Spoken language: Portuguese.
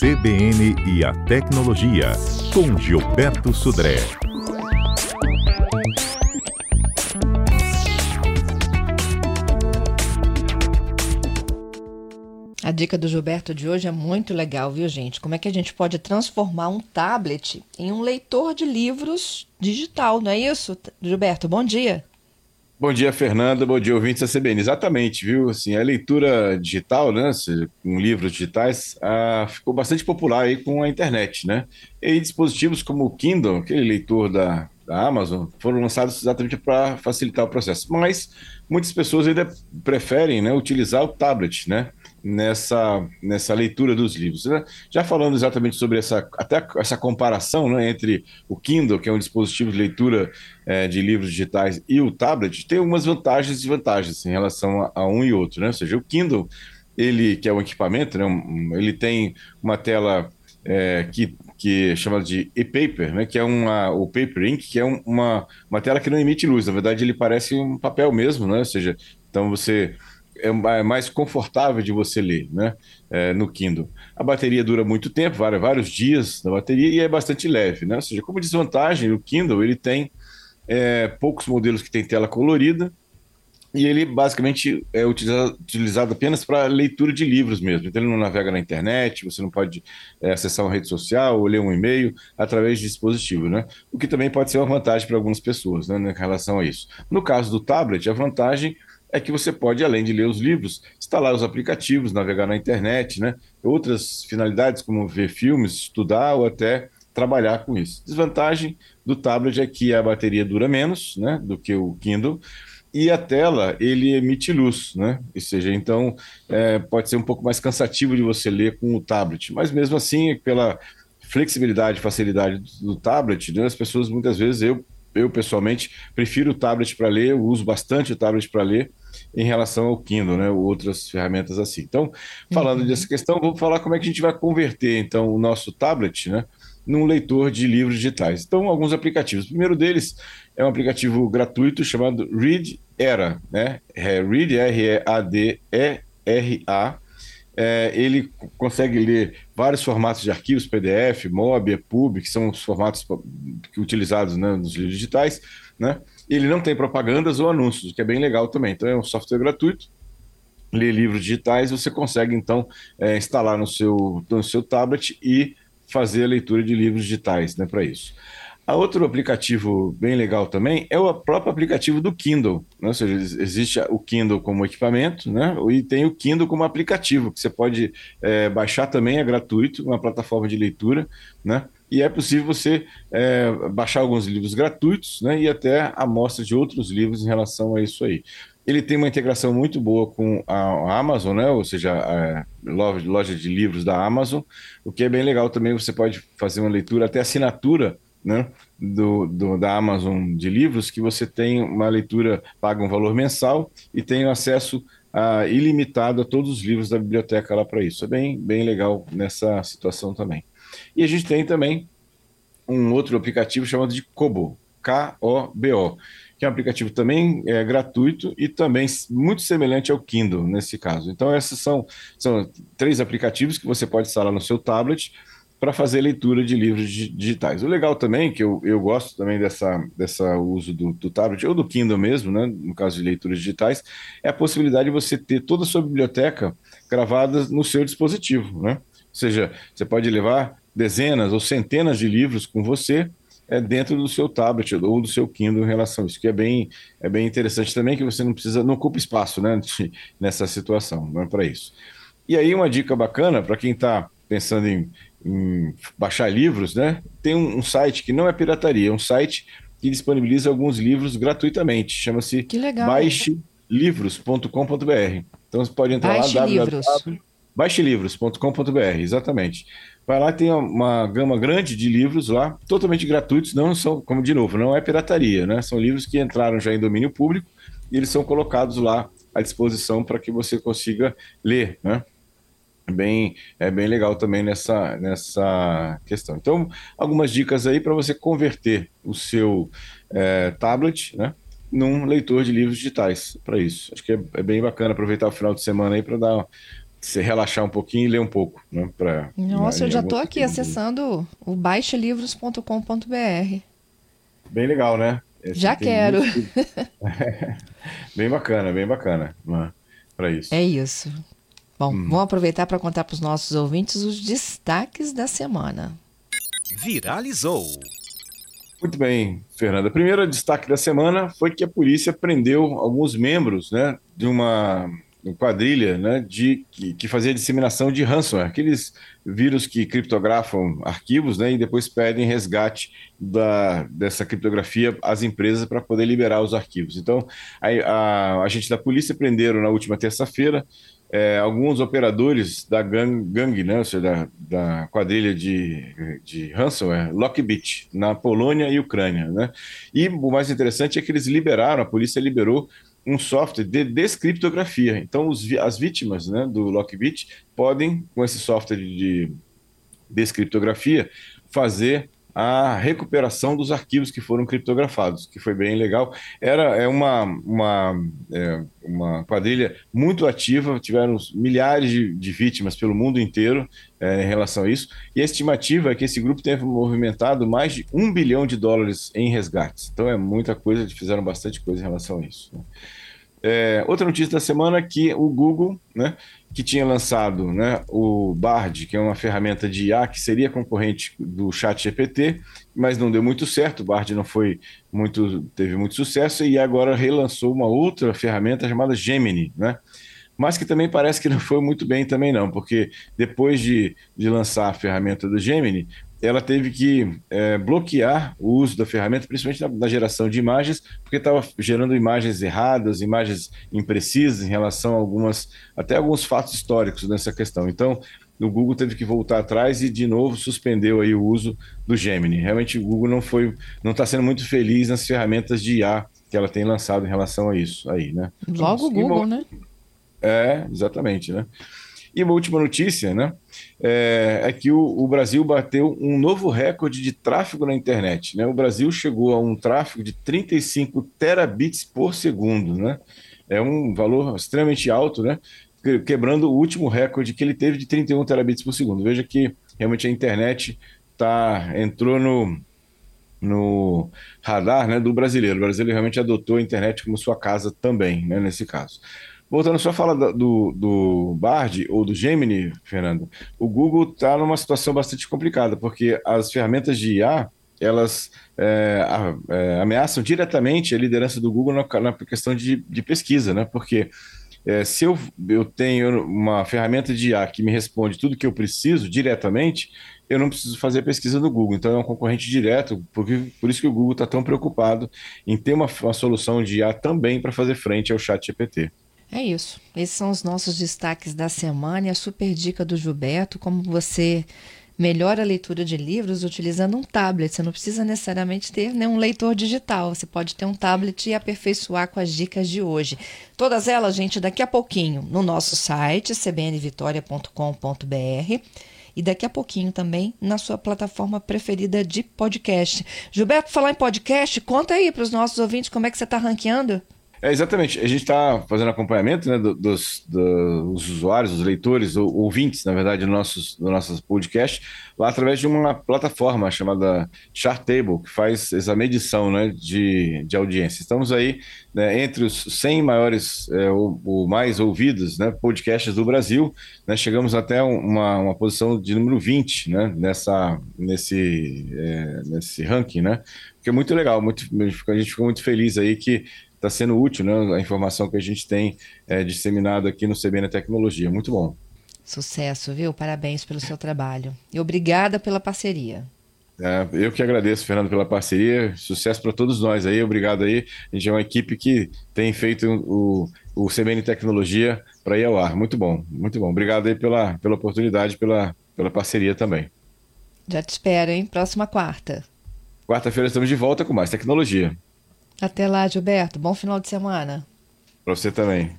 CBN e a Tecnologia, com Gilberto Sudré. A dica do Gilberto de hoje é muito legal, viu, gente? Como é que a gente pode transformar um tablet em um leitor de livros digital, não é isso? Gilberto, bom dia. Bom dia, Fernanda. Bom dia, ouvintes da CBN. Exatamente, viu? Assim, a leitura digital, né, com livros digitais, ah, ficou bastante popular aí com a internet, né? E dispositivos como o Kindle, aquele leitor da, da Amazon, foram lançados exatamente para facilitar o processo. Mas muitas pessoas ainda preferem né, utilizar o tablet, né? Nessa, nessa leitura dos livros. Né? Já falando exatamente sobre essa, até essa comparação né, entre o Kindle, que é um dispositivo de leitura é, de livros digitais, e o tablet, tem algumas vantagens e desvantagens em relação a, a, um e outro. Né? Ou seja, o Kindle, ele que é um equipamento, né, um, ele tem uma tela é, que, que é chamada de e-paper, né, que é uma, o Paper Ink, que é um, uma, uma tela que não emite luz. Na verdade, ele parece um papel mesmo, né? ou seja, então você é, é mais confortável de você ler, né? É, no Kindle. A bateria dura muito tempo, vários, vários dias na bateria e é bastante leve, né? Ou seja, como desvantagem, o Kindle ele tem é, poucos modelos que tem tela colorida e ele basicamente é utilizado, utilizado apenas para leitura de livros mesmo. Então ele não navega na internet, você não pode é, acessar uma rede social ou ler um e-mail através de dispositivo, né? O que também pode ser uma vantagem para algumas pessoas, né, em relação a isso. No caso do tablet, a vantagem é que você pode, além de ler os livros, instalar os aplicativos, navegar na internet, né? Outras finalidades, como ver filmes, estudar ou até trabalhar com isso. Desvantagem do tablet é que a bateria dura menos né, do que o Kindle e a tela ele emite luz, né? Ou seja, então é, pode ser um pouco mais cansativo de você ler com o tablet, mas mesmo assim, pela flexibilidade, facilidade do, do tablet, né, as pessoas muitas vezes eu eu pessoalmente prefiro o tablet para ler, eu uso bastante o tablet para ler em relação ao Kindle, né, ou outras ferramentas assim. Então, falando uhum. dessa questão, vamos falar como é que a gente vai converter então o nosso tablet, né, num leitor de livros digitais. Então, alguns aplicativos. O primeiro deles é um aplicativo gratuito chamado Read Era, né? É Read R E A D E R A. É, ele consegue ler vários formatos de arquivos, PDF, MOB, EPUB, que são os formatos utilizados né, nos livros digitais, né? Ele não tem propagandas ou anúncios, o que é bem legal também. Então é um software gratuito, lê livros digitais, você consegue então é, instalar no seu, no seu tablet e fazer a leitura de livros digitais né, para isso. A outro aplicativo bem legal também é o próprio aplicativo do Kindle, né? ou seja, existe o Kindle como equipamento, né? E tem o Kindle como aplicativo que você pode é, baixar também, é gratuito, uma plataforma de leitura, né? E é possível você é, baixar alguns livros gratuitos, né? E até amostra de outros livros em relação a isso aí. Ele tem uma integração muito boa com a Amazon, né? ou seja, a loja de livros da Amazon, o que é bem legal também. Você pode fazer uma leitura, até assinatura né, do, do, da Amazon de livros, que você tem uma leitura, paga um valor mensal e tem acesso a, ilimitado a todos os livros da biblioteca lá para isso. É bem, bem legal nessa situação também. E a gente tem também um outro aplicativo chamado de Kobo, K-O-B-O, que é um aplicativo também é, gratuito e também muito semelhante ao Kindle nesse caso. Então, esses são, são três aplicativos que você pode instalar no seu tablet para fazer leitura de livros digitais. O legal também, que eu, eu gosto também dessa, dessa uso do, do tablet, ou do Kindle mesmo, né, no caso de leituras digitais, é a possibilidade de você ter toda a sua biblioteca gravada no seu dispositivo. Né? Ou seja, você pode levar dezenas ou centenas de livros com você é, dentro do seu tablet ou do seu Kindle em relação a isso, que é bem, é bem interessante também, que você não precisa, não ocupa espaço né, nessa situação, não é para isso. E aí uma dica bacana para quem está pensando em, em, baixar livros, né? Tem um, um, site que não é pirataria, é um site que disponibiliza alguns livros gratuitamente. Chama-se baixelivros.com.br. Então você pode entrar Baixe lá, baixelivros.com.br, exatamente. Vai lá, tem uma gama grande de livros lá, totalmente gratuitos, não são, como de novo, não é pirataria, né? São livros que entraram já em domínio público e eles são colocados lá à disposição para que você consiga ler, né? Bem, é bem legal também nessa, nessa questão. Então, algumas dicas aí para você converter o seu é, tablet, né? Num leitor de livros digitais para isso. Acho que é, é, bem bacana aproveitar o final de semana aí para dar se relaxar um pouquinho e ler um pouco. Né, pra, Nossa, eu já estou aqui acessando o baixelivros.com.br. Bem legal, né? Esse já quero. Muito... bem bacana, bem bacana né, para isso. É isso. Bom, hum. vamos aproveitar para contar para os nossos ouvintes os destaques da semana. Viralizou. Muito bem, Fernanda. O primeiro destaque da semana foi que a polícia prendeu alguns membros né, de uma quadrilha né, de, que, que, fazia disseminação de ransomware, aqueles vírus que criptografam arquivos né, e depois pedem resgate da, dessa criptografia às empresas para poder liberar os arquivos. Então, a, a, a gente da polícia prenderam na última terça-feira é, alguns operadores da gang, gang né, ou seja, da, da quadrilha de, de ransomware, Lockbit, na Polônia e Ucrânia. Né? E o mais interessante é que eles liberaram, a polícia liberou um software de descriptografia. Então, os, as vítimas né, do Lockbit podem, com esse software de descriptografia, fazer a recuperação dos arquivos que foram criptografados, que foi bem legal. Era é uma, uma, é, uma quadrilha muito ativa, tiveram milhares de, de vítimas pelo mundo inteiro é, em relação a isso, e a estimativa é que esse grupo tenha movimentado mais de um bilhão de dólares em resgates. Então é muita coisa, fizeram bastante coisa em relação a isso. Né? É, outra notícia da semana é que o Google, né, que tinha lançado né, o Bard, que é uma ferramenta de IA que seria concorrente do Chat GPT, mas não deu muito certo, o Bard não foi muito, teve muito sucesso, e agora relançou uma outra ferramenta chamada Gemini, né? mas que também parece que não foi muito bem também não, porque depois de, de lançar a ferramenta do Gemini, ela teve que é, bloquear o uso da ferramenta, principalmente na, na geração de imagens, porque estava gerando imagens erradas, imagens imprecisas em relação a algumas, até alguns fatos históricos nessa questão. Então, o Google teve que voltar atrás e de novo suspendeu aí o uso do Gemini. Realmente o Google não foi, não está sendo muito feliz nas ferramentas de IA que ela tem lançado em relação a isso aí, né? Logo o Google, né? É, exatamente, né? E uma última notícia, né? É, é que o, o, Brasil bateu um novo recorde de tráfego na internet. Né? O Brasil chegou a um tráfego de 35 terabits por segundo, né? É um valor extremamente alto, né? Quebrando o último recorde que ele teve de 31 terabits por segundo. Veja que realmente a internet tá, entrou no, no radar né, do brasileiro. O brasileiro realmente adotou a internet como sua casa também, né, nesse caso. Voltando só a falar do, do Bard ou do Gemini, Fernando, o Google está numa situação bastante complicada, porque as ferramentas de IA, elas é, é, ameaçam diretamente a liderança do Google na, na questão de, de, pesquisa, né? Porque é, se eu, eu tenho uma ferramenta de IA que me responde tudo que eu preciso diretamente, eu não preciso fazer pesquisa no Google. Então é um concorrente direto, porque, por isso que o Google está tão preocupado em ter uma, uma solução de IA também para fazer frente ao chat GPT. É isso. Esses são os nossos destaques da semana e a super dica do Gilberto, como você melhora a leitura de livros utilizando um tablet. Você não precisa necessariamente ter né, um leitor digital. Você pode ter um tablet e aperfeiçoar com as dicas de hoje. Todas elas, gente, daqui a pouquinho no nosso site, cbnvitoria.com.br e daqui a pouquinho também na sua plataforma preferida de podcast. Gilberto, falar em podcast, conta aí para os nossos ouvintes como é que você está ranqueando. É, exatamente. A gente está fazendo acompanhamento né, dos, dos, usuários, dos leitores, ou ouvintes, na verdade, do nossos, do nossos podcast, lá através de uma plataforma chamada Chartable, que faz essa medição né, de, de audiência. Estamos aí né, entre os 100 maiores é, ou, ou, mais ouvidos né, podcasts do Brasil. Né, chegamos até uma, uma posição de número 20 né, nessa, nesse, é, nesse ranking, né? Que é muito legal, muito, a gente ficou muito feliz aí que está sendo útil, né? A informação que a gente tem é, disseminado aqui no CBN Tecnologia. Muito bom. Sucesso, viu? Parabéns pelo seu trabalho. E obrigada pela parceria. É, eu que agradeço, Fernando, pela parceria. Sucesso para todos nós aí. Obrigado aí. A gente é uma equipe que tem feito o, o CBN Tecnologia para ir ao ar. Muito bom, muito bom. Obrigado aí pela, pela oportunidade, pela, pela parceria também. Já te espero, hein? Próxima quarta. Quarta-feira estamos de volta com mais tecnologia. Até lá, Gilberto. Bom final de semana. Para você também.